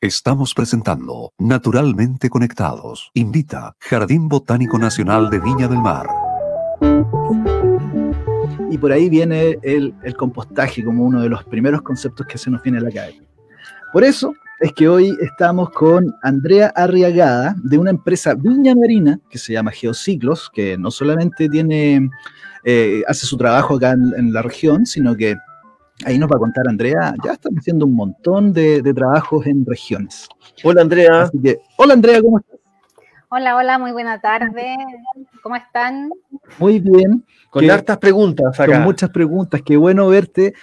Estamos presentando Naturalmente Conectados. Invita Jardín Botánico Nacional de Viña del Mar. Y por ahí viene el, compostaje como uno de los primeros conceptos que se nos viene a la cabeza. Por eso es que hoy estamos con Andrea Arriagada de una empresa viña marina que se llama Geociclos, que no solamente tiene, eh, hace su trabajo acá en la región, sino que Ahí nos va a contar Andrea, ya están haciendo un montón de, trabajos en regiones. Hola Andrea. hola Andrea, ¿cómo estás? Hola, hola, muy buena tarde. ¿Cómo están? Muy bien. Con hartas preguntas acá. Con muchas preguntas, qué bueno verte.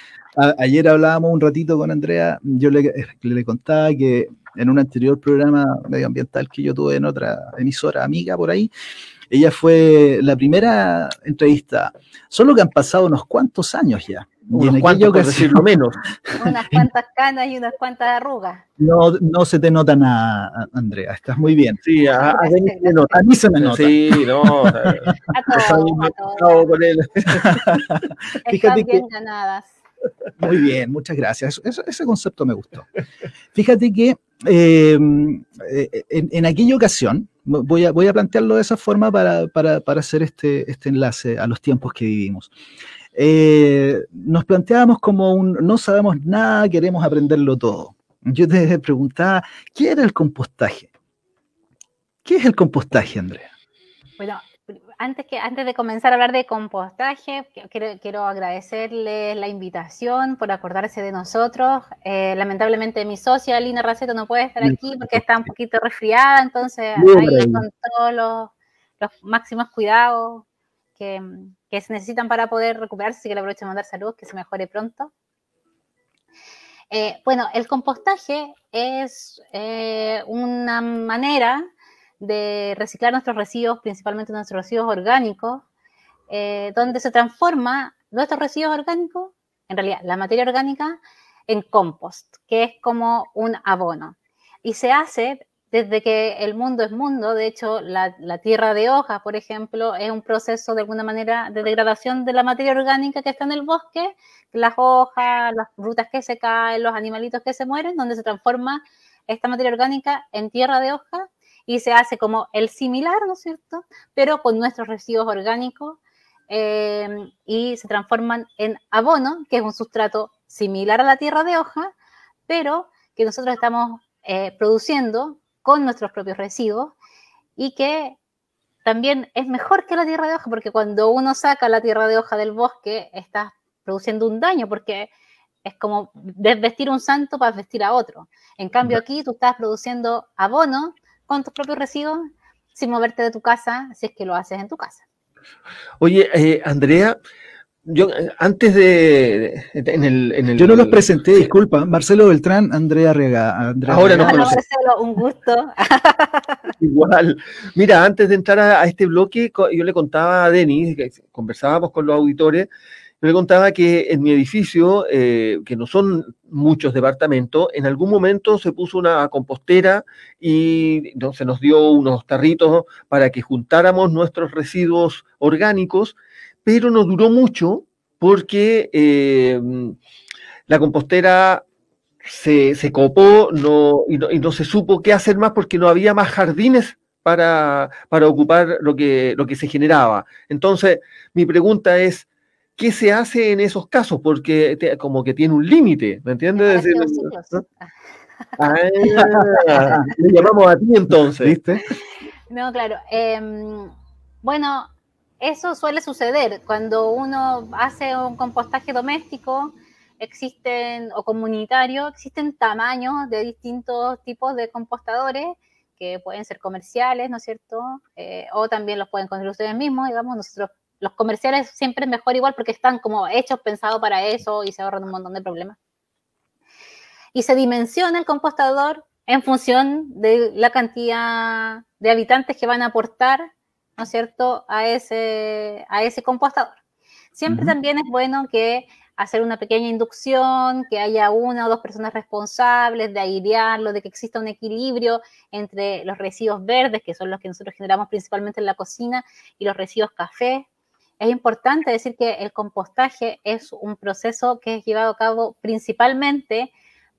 ayer hablábamos un ratito con Andrea, yo le, le contaba que en un anterior programa medioambiental que yo tuve en otra emisora amiga por ahí, ella fue la primera entrevista, solo que han pasado unos cuantos años ya. Y en cuantos, por decirlo menos. Unas cuantas canas y unas cuantas arrugas. No, no se te nota nada, Andrea, estás muy bien. Sí, a, a, a mí se me nota. Sí, no. a todos, a todos. Con él. Fíjate bien que, ganadas. Muy bien, muchas gracias. ese concepto me gustó. Fíjate que eh, en, en, aquella ocasión, voy a, voy a plantearlo de esa forma para, para, para hacer este, este enlace a los tiempos que vivimos. Eh, nos planteábamos como un no sabemos nada, queremos aprenderlo todo. Yo te preguntaba, ¿qué era el compostaje? ¿Qué es el compostaje, Andrea? Bueno, antes, que, antes de comenzar a hablar de compostaje, quiero, quiero agradecerles la invitación por acordarse de nosotros. Eh, lamentablemente mi socia, Lina Raceto, no puede estar aquí porque está un poquito resfriada, entonces ahí con todos los, los máximos cuidados que, que se necesitan para poder recuperarse, así que le aprovecho de mandar saludos, que se mejore pronto. Eh, bueno, el compostaje es eh, una manera de reciclar nuestros residuos, principalmente nuestros residuos orgánicos, eh, donde se transforma nuestros residuos orgánicos, en realidad la materia orgánica, en compost, que es como un abono. Y se hace desde que el mundo es mundo, de hecho, la, tierra de hojas, por ejemplo, es un proceso de alguna manera de degradación de la materia orgánica que está en el bosque, las hojas, las frutas que se caen, los animalitos que se mueren, donde se transforma esta materia orgánica en tierra de hoja y se hace como el similar, ¿no es cierto? Pero con nuestros residuos orgánicos eh, y se transforman en abono, que es un sustrato similar a la tierra de hoja, pero que nosotros estamos eh, produciendo con nuestros propios residuos y que también es mejor que la tierra de hoja, porque cuando uno saca la tierra de hoja del bosque, está produciendo un daño, porque es como desvestir un santo para vestir a otro. En cambio, aquí tú estás produciendo abono con tus propios residuos sin moverte de tu casa, si es que lo haces en tu casa. Oye, eh, Andrea, yo eh, antes de, en, el, Yo no los presenté, disculpa. Marcelo Beltrán, Andrea Rega. Ahora no Marcelo, un gusto. Igual. Mira, antes de entrar a, este bloque, yo le contaba a Denis, que conversábamos con los auditores, yo le contaba que en mi edificio, eh, que no son muchos departamentos, en algún momento se puso una compostera y se nos dio unos tarritos para que juntáramos nuestros residuos orgánicos pero no duró mucho porque eh, la compostera se, copó y, no, se supo qué hacer más porque no había más jardines para, ocupar lo que, lo que se generaba. Entonces, mi pregunta es, ¿qué se hace en esos casos? Porque como que tiene un límite, ¿me entiendes? Ah, le llamamos a ti entonces, ¿viste? No, claro. Em, bueno, eso suele suceder cuando uno hace un compostaje doméstico, existen o comunitario, existen tamaños de distintos tipos de compostadores que pueden ser comerciales, ¿no es cierto? Eh, o también los pueden construir ustedes mismos, digamos, nosotros los comerciales siempre es mejor igual porque están como hechos, pensados para eso y se ahorran un montón de problemas. Y se dimensiona el compostador en función de la cantidad de habitantes que van a aportar ¿no es cierto?, a ese, a ese compostador. Siempre también es bueno que hacer una pequeña inducción, que haya una o dos personas responsables de airearlo, de que exista un equilibrio entre los residuos verdes, que son los que nosotros generamos principalmente en la cocina, y los residuos café. Es importante decir que el compostaje es un proceso que es llevado a cabo principalmente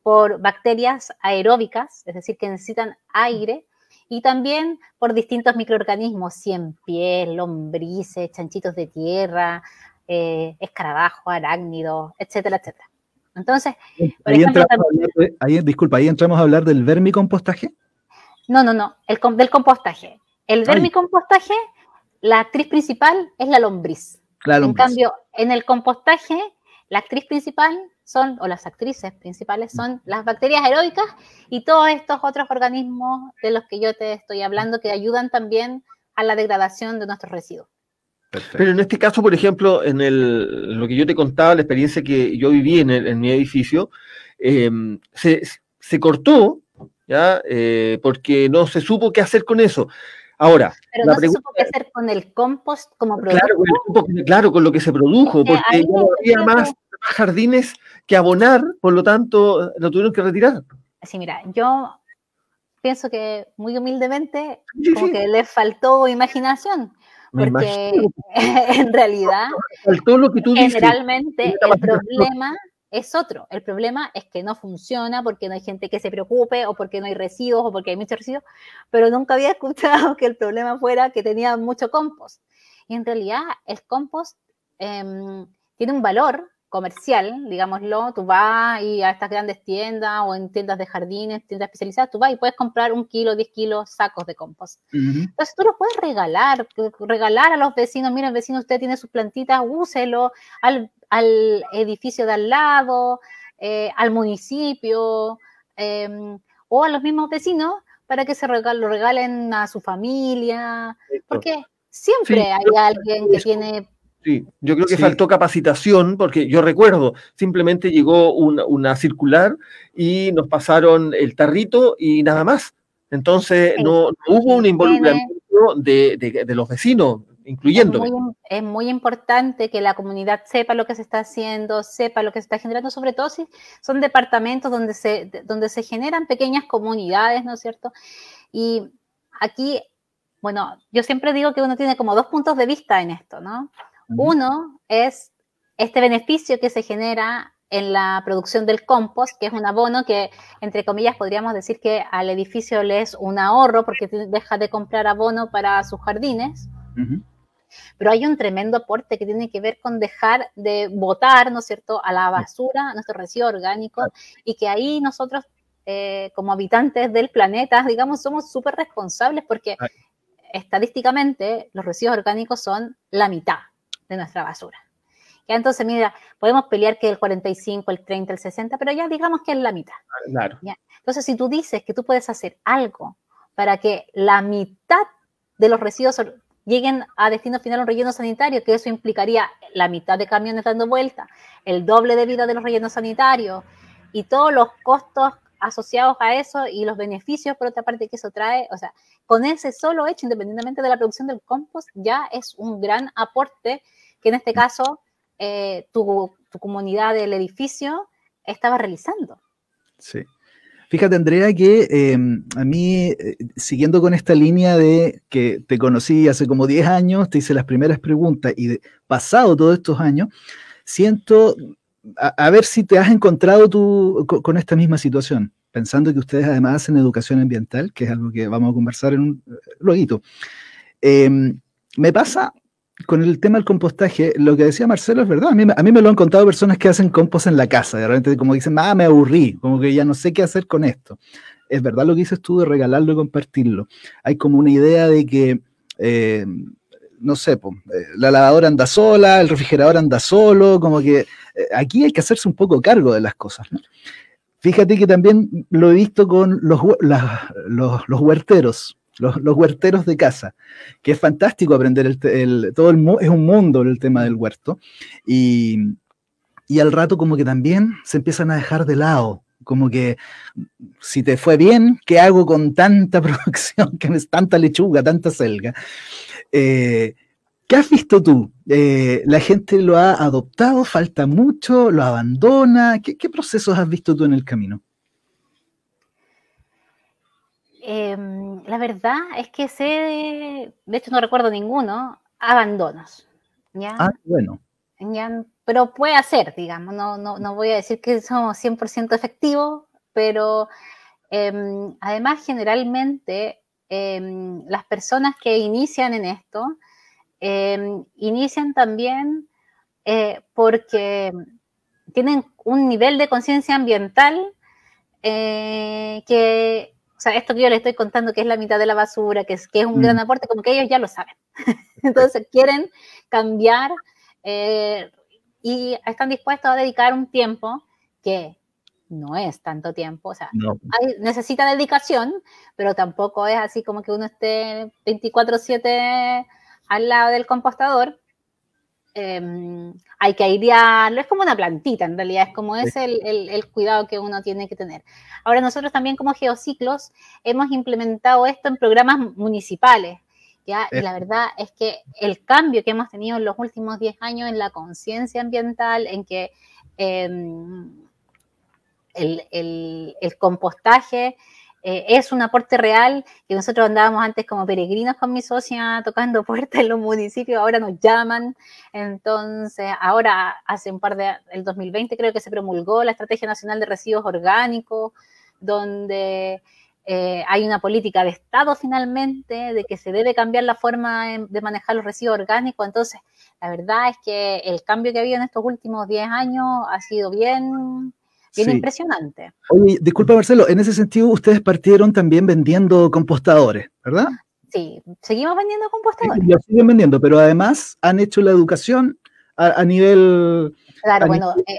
por bacterias aeróbicas, es decir, que necesitan aire, y también por distintos microorganismos, cien pies, lombrices, chanchitos de tierra, eh, escarabajos, arácnidos, etcétera, etcétera. Entonces, por ahí ejemplo, ahí, disculpa, ahí entramos a hablar del vermicompostaje. No, no, no, el, del compostaje. El vermicompostaje, la actriz principal es la lombriz. La lombriz. En cambio, en el compostaje, la actriz principal son, o las actrices principales son las bacterias aeróbicas y todos estos otros organismos de los que yo te estoy hablando que ayudan también a la degradación de nuestros residuos. Pero en este caso, por ejemplo, en el, lo que yo te contaba, la experiencia que yo viví en, mi edificio, eh, se, cortó, ¿ya? Eh, porque no se supo qué hacer con eso. Ahora, pero no se supo qué hacer con el compost como producto. Claro, con, lo que se produjo, porque ya no había más jardines que abonar, por lo tanto, lo tuvieron que retirar. Sí, mira, yo pienso que muy humildemente, como que le faltó imaginación, porque en realidad, faltó lo que tú generalmente el problema es otro. El problema es que no funciona porque no hay gente que se preocupe o porque no hay residuos o porque hay muchos residuos, pero nunca había escuchado que el problema fuera que tenía mucho compost. Y en realidad el compost em, tiene un valor comercial, digámoslo, tú vas y a estas grandes tiendas o en tiendas de jardines, tiendas especializadas, tú vas y puedes comprar un kilo, diez kilos, sacos de compost. Entonces tú lo puedes regalar, regalar a los vecinos, miren, vecino, usted tiene sus plantitas, úselo al, edificio de al lado, eh, al municipio em, o a los mismos vecinos para que se lo regalen a su familia, porque siempre hay alguien que tiene Sí, yo creo que faltó capacitación, porque yo recuerdo, simplemente llegó una, circular y nos pasaron el tarrito y nada más. Entonces no, hubo un involucramiento de, los vecinos, incluyendo. Es, muy, importante que la comunidad sepa lo que se está haciendo, sepa lo que se está generando, sobre todo si son departamentos donde se, donde se generan pequeñas comunidades, ¿no es cierto? Y aquí, bueno, yo siempre digo que uno tiene como dos puntos de vista en esto, ¿no? Uno es este beneficio que se genera en la producción del compost, que es un abono que, entre comillas, podríamos decir que al edificio le es un ahorro porque deja de comprar abono para sus jardines. Pero hay un tremendo aporte que tiene que ver con dejar de botar, ¿no es cierto?, a la basura, a nuestro residuo orgánico, y que ahí nosotros, eh, como habitantes del planeta, digamos, somos súper responsables porque estadísticamente los residuos orgánicos son la mitad de nuestra basura. Ya entonces, mira, podemos pelear que el 45, el 30, el 60, pero ya digamos que es la mitad. Claro. Entonces, si tú dices que tú puedes hacer algo para que la mitad de los residuos lleguen a destino final un relleno sanitario, que eso implicaría la mitad de camiones dando vuelta, el doble de vida de los rellenos sanitarios y todos los costos asociados a eso y los beneficios, por otra parte, que eso trae, o sea, con ese solo hecho, independientemente de la producción del compost, ya es un gran aporte que en este caso eh, tu, comunidad del edificio estaba realizando. Sí. Fíjate, Andrea, que em, a mí, eh, siguiendo con esta línea de que te conocí hace como 10 años, te hice las primeras preguntas y pasado todos estos años, siento, a, ver si te has encontrado tú con, esta misma situación, pensando que ustedes además hacen educación ambiental, que es algo que vamos a conversar en un eh, luego. Em, me pasa con el tema del compostaje, lo que decía Marcelo es verdad. A mí, me lo han contado personas que hacen compost en la casa. De repente, como dicen, ah, me aburrí, como que ya no sé qué hacer con esto. Es verdad lo que dices tú de regalarlo y compartirlo. Hay como una idea de que, eh, no sé, eh, la lavadora anda sola, el refrigerador anda solo, como que eh, aquí hay que hacerse un poco cargo de las cosas. Fíjate que también lo he visto con los, los huerteros los, huerteros de casa, que es fantástico aprender el, todo el es un mundo el tema del huerto y, y al rato como que también se empiezan a dejar de lado, como que si te fue bien, ¿qué hago con tanta producción, que es tanta lechuga, tanta selga? Eh, ¿Qué has visto tú? Eh, ¿La gente lo ha adoptado? ¿Falta mucho? ¿Lo abandona? ¿Qué, ¿Qué, procesos has visto tú en el camino? Em, la verdad es que sé, de hecho no recuerdo ninguno, abandonos. ¿ya? Ah, bueno. pero puede hacer, digamos, no, no, no voy a decir que somos 100% efectivos, pero em, además generalmente em, las personas que inician en esto, em, inician también eh, porque tienen un nivel de conciencia ambiental eh, que, o sea, esto que yo les estoy contando que es la mitad de la basura, que es, que es un gran mm. aporte, como que ellos ya lo saben. Entonces quieren cambiar eh, y están dispuestos a dedicar un tiempo que no es tanto tiempo, o sea, necesita dedicación, pero tampoco es así como que uno esté 24/7 al lado del compostador. Em, hay que airearlo, es como una plantita en realidad, es como es el, el, cuidado que uno tiene que tener. Ahora nosotros también como Geociclos hemos implementado esto en programas municipales, ¿ya? Y la verdad es que el cambio que hemos tenido en los últimos 10 años en la conciencia ambiental, en que... Em, el, compostaje eh, es un aporte real, que nosotros andábamos antes como peregrinos con mi socia tocando puertas en los municipios, ahora nos llaman, entonces ahora hace un par de, el 2020 creo que se promulgó la Estrategia Nacional de Residuos Orgánicos, donde eh, hay una política de Estado finalmente, de que se debe cambiar la forma de manejar los residuos orgánicos, entonces la verdad es que el cambio que ha habido en estos últimos 10 años ha sido bien Bien impresionante. Oye, disculpa Marcelo, en ese sentido ustedes partieron también vendiendo compostadores, ¿verdad? Sí, seguimos vendiendo compostadores. Sí, siguen vendiendo, pero además han hecho la educación a, nivel... Claro, bueno, eh,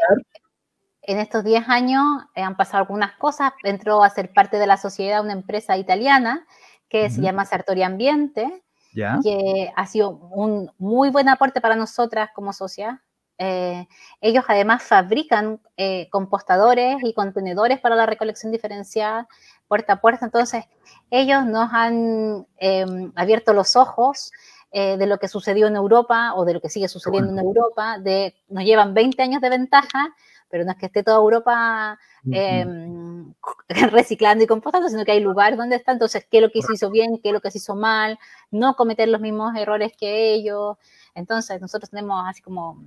en estos 10 años eh, han pasado algunas cosas. Entró a ser parte de la sociedad una empresa italiana que se llama Sartori Ambiente, que ha sido un muy buen aporte para nosotras como sociedad. Eh, ellos además fabrican eh, compostadores y contenedores para la recolección diferenciada puerta a puerta. Entonces, ellos nos han em, abierto los ojos eh, de lo que sucedió en Europa o de lo que sigue sucediendo en Europa. De, nos llevan 20 años de ventaja, pero no es que esté toda Europa em, reciclando y compostando, sino que hay lugares donde está. Entonces, qué es lo que se hizo bien, qué es lo que se hizo mal, no cometer los mismos errores que ellos. Entonces, nosotros tenemos así como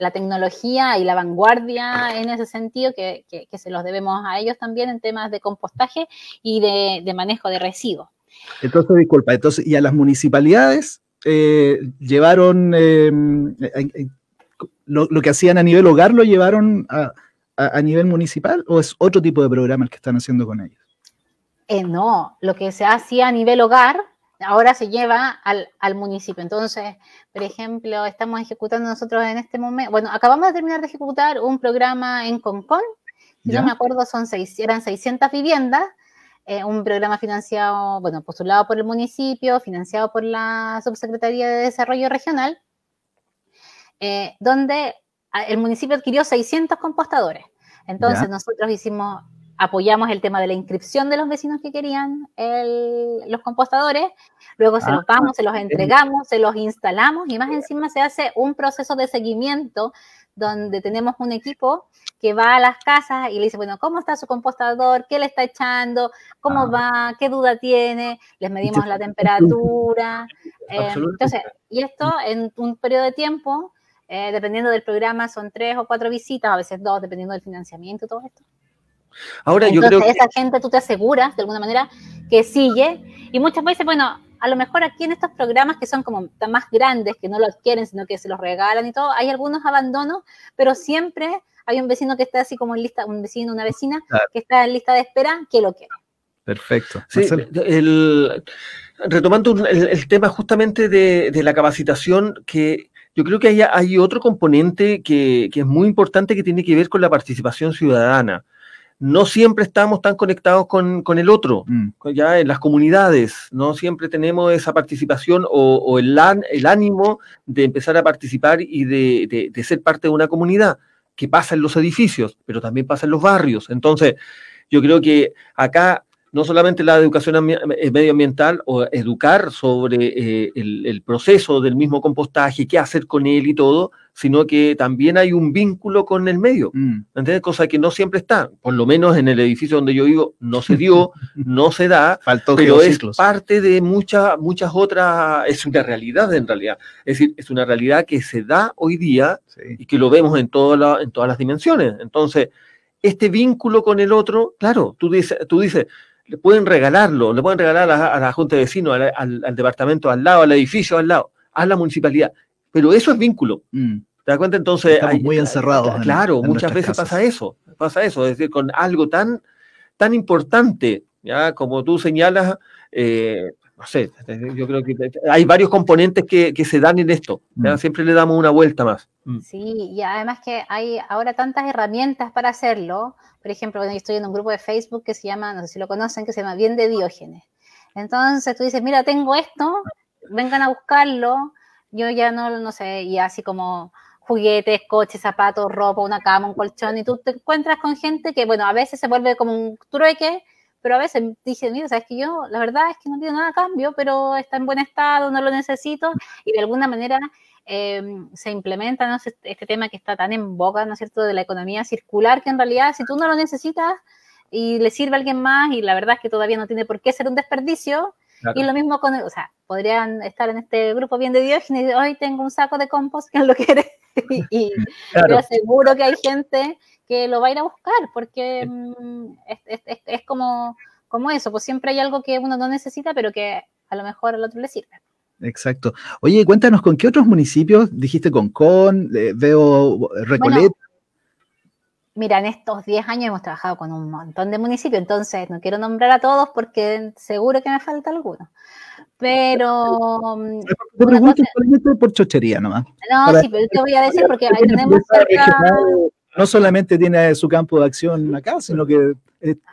la tecnología y la vanguardia en ese sentido, que, se los debemos a ellos también en temas de compostaje y de, manejo de residuos. Entonces, disculpa, entonces, ¿y a las municipalidades eh, llevaron eh, lo, que hacían a nivel hogar, lo llevaron a, nivel municipal o es otro tipo de programa el que están haciendo con ellos? Eh, no, lo que se hacía a nivel hogar ahora se lleva al, municipio. Entonces, por ejemplo, estamos ejecutando nosotros en este momento, bueno, acabamos de terminar de ejecutar un programa en Concon, si no me acuerdo, son seis, eran 600 viviendas, eh, un programa financiado, bueno, postulado por el municipio, financiado por la Subsecretaría de Desarrollo Regional, eh, donde ah, el municipio adquirió 600 compostadores. Entonces, nosotros hicimos apoyamos el tema de la inscripción de los vecinos que querían los compostadores, luego se los ah, vamos, se los entregamos, se los instalamos y más encima se hace un proceso de seguimiento donde tenemos un equipo que va a las casas y le dice, bueno, ¿cómo está su compostador? ¿Qué le está echando? ¿Cómo ah. va? ¿Qué duda tiene? Les medimos la temperatura. Eh, entonces, y esto en un periodo de tiempo, eh, dependiendo del programa, son tres o cuatro visitas, a veces dos, dependiendo del financiamiento y todo esto. Ahora yo creo que... esa gente tú te aseguras de alguna manera que sigue y muchas veces, bueno, a lo mejor aquí en estos programas que son como más grandes, que no lo adquieren, sino que se los regalan y todo, hay algunos abandonos, pero siempre hay un vecino que está así como en lista, un vecino, una vecina que está en lista de espera que lo quiere. Perfecto. retomando el, tema justamente de, la capacitación, que yo creo que hay, hay otro componente que, que, es muy importante que tiene que ver con la participación ciudadana no siempre estamos tan conectados con, el otro, mm. ya en las comunidades, no siempre tenemos esa participación o, el, el, ánimo de empezar a participar y de, de, ser parte de una comunidad, que pasa en los edificios, pero también pasa en los barrios. Entonces, yo creo que acá no solamente la educación eh, medioambiental o educar sobre eh, el, proceso del mismo compostaje, qué hacer con él y todo, sino que también hay un vínculo con el medio, mm. ¿entiendes? Cosa que no siempre está, por lo menos en el edificio donde yo vivo no se dio, no se da, pero es parte de muchas muchas otras, es una realidad en realidad, es decir, es una realidad que se da hoy día y que lo vemos en, en todas las dimensiones. Entonces, este vínculo con el otro, claro, tú dices, tú dices le pueden regalarlo, le pueden regalar a la, Junta de Vecinos, al, departamento al lado, al edificio al lado, a la municipalidad. Pero eso es vínculo. Mm. ¿Te das cuenta? Entonces. Estamos muy encerrados. Claro, muchas veces pasa eso. Pasa eso. Es decir, con algo tan, tan importante, ¿ya? Como tú señalas, eh, no sé, yo creo que hay varios componentes que, se dan en esto. Mm. Siempre le damos una vuelta más. Mm. Sí, y además que hay ahora tantas herramientas para hacerlo. Por ejemplo, yo estoy en un grupo de Facebook que se llama, no sé si lo conocen, que se llama Bien de Diógenes. Entonces tú dices, mira, tengo esto, vengan a buscarlo. Yo ya no, no sé, y así como juguetes, coches, zapatos, ropa, una cama, un colchón, y tú te encuentras con gente que, bueno, a veces se vuelve como un trueque, pero a veces dije, mira, sabes que yo, la verdad es que no pido nada a cambio, pero está en buen estado, no lo necesito, y de alguna manera Em, se implementa ¿no? Este, este tema que está tan en boca, ¿no es cierto?, de la economía circular, que en realidad si tú no lo necesitas y le sirve a alguien más, y la verdad es que todavía no tiene por qué ser un desperdicio, y lo mismo con, o sea, podrían estar en este grupo bien de Diógenes y hoy tengo un saco de compost, que lo quiere? y yo aseguro que hay gente que lo va a ir a buscar, porque mm, es, es, como, como eso, pues siempre hay algo que uno no necesita, pero que a lo mejor al otro le sirve. Exacto. Oye, cuéntanos, ¿con qué otros municipios? Dijiste con Con, veo Recoleta. mira, en estos 10 años hemos trabajado con un montón de municipios, entonces no quiero nombrar a todos porque seguro que me falta alguno. Pero. Mm, te pregunto por chochería nomás. No, sí, pero te voy a decir porque ahí tenemos cerca. No solamente tiene su campo de acción acá, sino que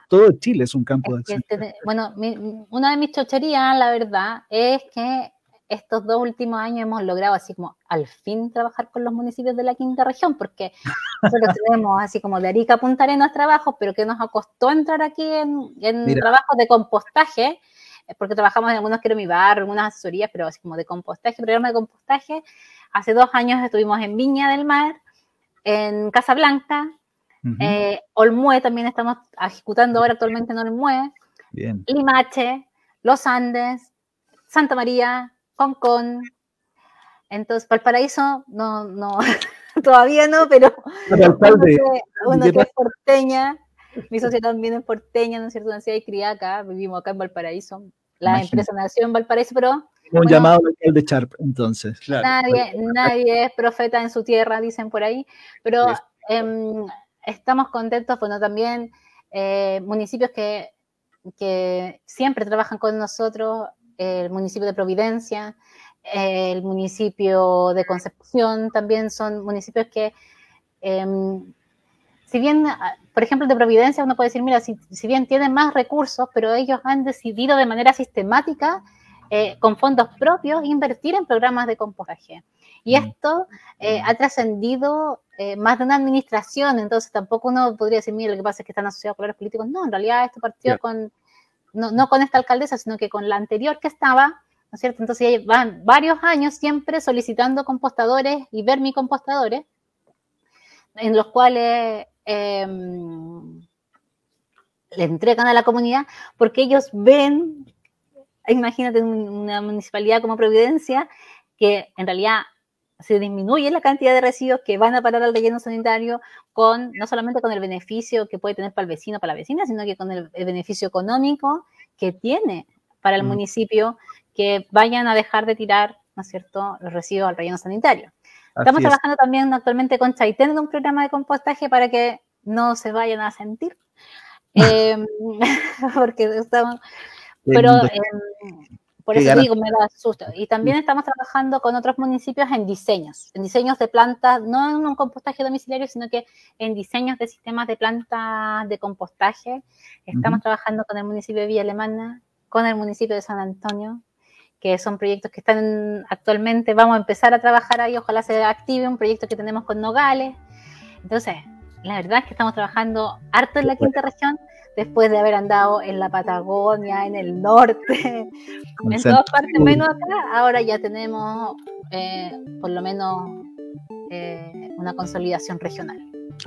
todo Chile es un campo de acción. bueno, una de mis chocherías, la verdad, es que estos dos últimos años hemos logrado así como al fin trabajar con los municipios de la quinta región, porque nosotros tenemos así como de Arica a Punta Arenas trabajos, pero que nos costó entrar aquí en, en trabajos de compostaje, eh, porque trabajamos en algunos quiero mi bar, algunas asesorías, pero así como de compostaje, programa de compostaje. Hace dos años estuvimos en Viña del Mar, en Casablanca, eh, Olmue también estamos ejecutando ahora actualmente en Olmue, Limache, Los Andes, Santa María, Hong Kong. Entonces, Valparaíso, no, no, todavía no, pero uno que es porteña, mi socio también es porteña, ¿no es cierto? Nacida y criada acá, vivimos acá en Valparaíso. La empresa nació en Valparaíso, pero... Un llamado local de Sharp, entonces. nadie, nadie es profeta en su tierra, dicen por ahí, pero em, estamos contentos, bueno, también eh, municipios que, que siempre trabajan con nosotros, el municipio de Providencia, el municipio de Concepción, también son municipios que, em, si bien, por ejemplo, el de Providencia, uno puede decir, mira, si, bien tienen más recursos, pero ellos han decidido de manera sistemática, eh, con fondos propios, invertir en programas de compostaje. Y esto eh, ha trascendido eh, más de una administración, entonces tampoco uno podría decir, mira, lo que pasa es que están asociados con los políticos. No, en realidad esto partió con no, con esta alcaldesa, sino que con la anterior que estaba, ¿no es cierto? Entonces van varios años siempre solicitando compostadores y vermicompostadores, en los cuales em, le entregan a la comunidad, porque ellos ven, imagínate una municipalidad como Providencia, que en realidad se disminuye la cantidad de residuos que van a parar al relleno sanitario con no solamente con el beneficio que puede tener para el vecino, para la vecina, sino que con el, beneficio económico que tiene para el mm. municipio que vayan a dejar de tirar, ¿no es cierto?, los residuos al relleno sanitario. Estamos trabajando también actualmente con Chaitén en un programa de compostaje para que no se vayan a sentir, em, porque estamos, pero por eso digo, me da susto. Y también estamos trabajando con otros municipios en diseños, en diseños de plantas, no en un compostaje domiciliario, sino que en diseños de sistemas de plantas de compostaje. Estamos trabajando con el municipio de Villa Alemana, con el municipio de San Antonio, que son proyectos que están actualmente, vamos a empezar a trabajar ahí, ojalá se active un proyecto que tenemos con Nogales. Entonces, la verdad es que estamos trabajando harto en la quinta región después de haber andado en la Patagonia, en el norte, en todas partes menos acá, ahora ya tenemos eh, por lo menos eh, una consolidación regional.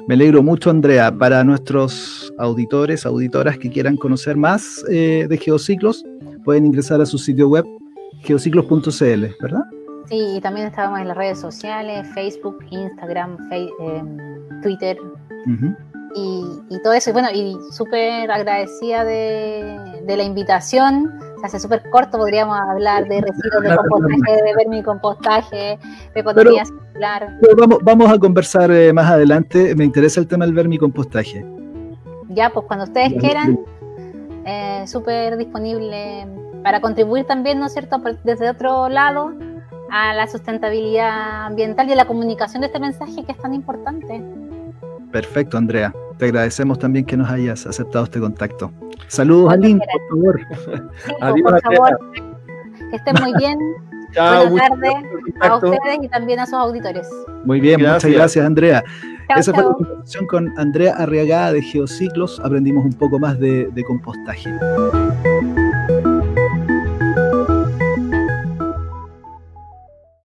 Me alegro mucho, Andrea. Para nuestros auditores, auditoras que quieran conocer más eh, de geociclos, pueden ingresar a su sitio web geociclos.cl, ¿verdad? Sí, y también estábamos en las redes sociales, Facebook, Instagram, Twitter. Y, todo eso. Y bueno, y súper agradecida de, la invitación. Se hace súper corto, podríamos hablar de residuos de compostaje, de vermicompostaje, de economía circular. vamos, vamos a conversar eh, más adelante. Me interesa el tema del vermicompostaje. Ya, pues cuando ustedes quieran, eh, súper disponible para contribuir también, ¿no es cierto?, desde otro lado a la sustentabilidad ambiental y a la comunicación de este mensaje que es tan importante. Perfecto, Andrea. Te agradecemos también que nos hayas aceptado este contacto. Saludos a Link, por favor. Adiós, por favor. Que estén muy bien. Chao, Buenas tardes a ustedes y también a sus auditores. Muy bien, muchas gracias, Andrea. Esa fue la conversación con Andrea Arriagada de Geociclos. Aprendimos un poco más de, de compostaje.